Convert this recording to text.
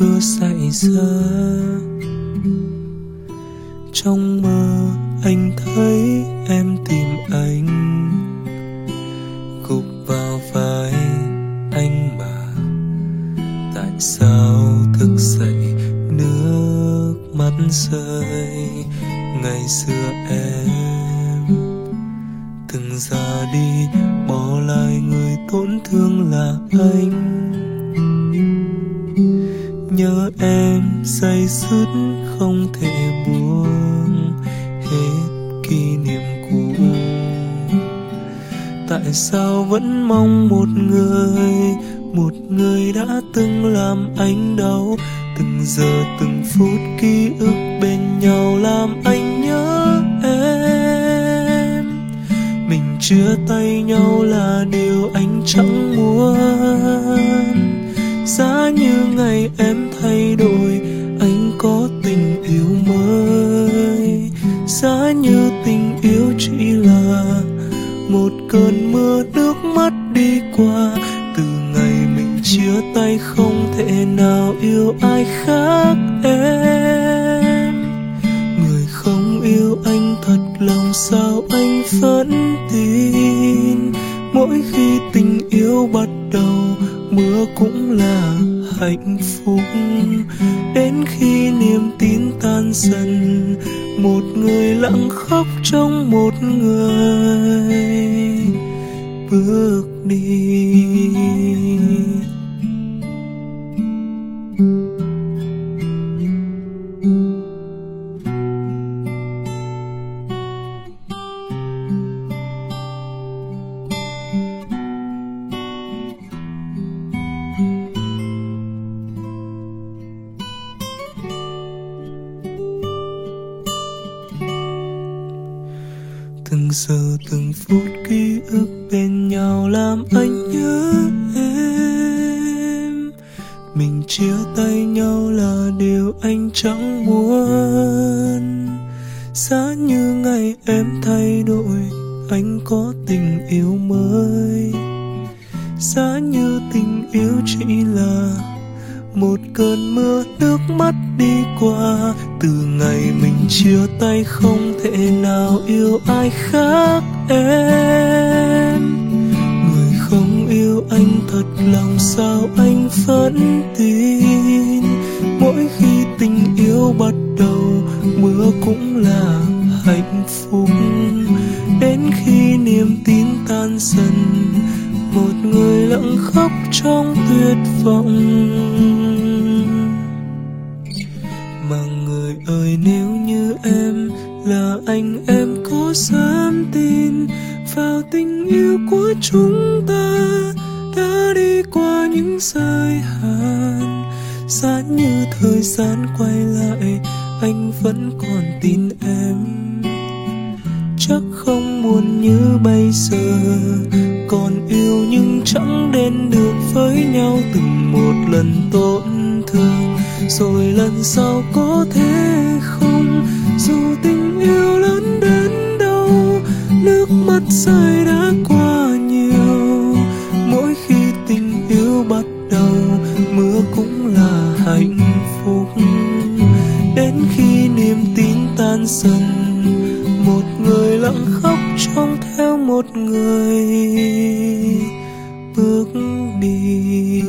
xa trong mơ anh thấy em tìm anh. Gục vào vai anh mà tại sao thức dậy nước mắt rơi? Ngày xưa em từng ra đi, bỏ lại người tổn thương là anh nhớ em say sứt không thể buông hết kỷ niệm cũ. Tại sao vẫn mong một người một người đã từng làm anh đau? Từng giờ, từng phút ký ức bên nhau làm anh nhớ em. Mình chia tay nhau là điều anh chẳng muốn. Giá như ngày chia tay không thể nào yêu ai khác em. Người không yêu anh thật lòng sao anh vẫn tin? Mỗi khi tình yêu bắt đầu mưa cũng là hạnh phúc. Đến khi niềm tin tan dần, một người lặng khóc trong một người bước đi. Từng giờ, từng phút ký ức bên nhau làm anh nhớ em. Mình chia tay nhau là điều anh chẳng muốn. Giá như ngày em thay đổi, anh có tình yêu mới. Giá như tình yêu chỉ là một cơn mưa nước mắt đi qua, từ ngày mình chia tay không thể nào yêu ai khác em. Người không yêu anh thật lòng sao anh vẫn tin? Mỗi khi tình yêu bắt đầu, mưa cũng là hạnh phúc. Đến khi niềm tin tan dần, một người lặng khóc trong tuyệt vọng. Anh em có dám tin vào tình yêu của chúng ta? Đã đi qua những giới hạn xa như thời gian quay lại, anh vẫn còn tin em. Chắc không buồn như bây giờ, còn yêu nhưng chẳng đến được với nhau. Từng một lần tổn thương, rồi lần sau có thể tình yêu bắt đầu mưa cũng là hạnh phúc. Đến khi niềm tin tan dần, một người lặng khóc trông theo một người bước đi.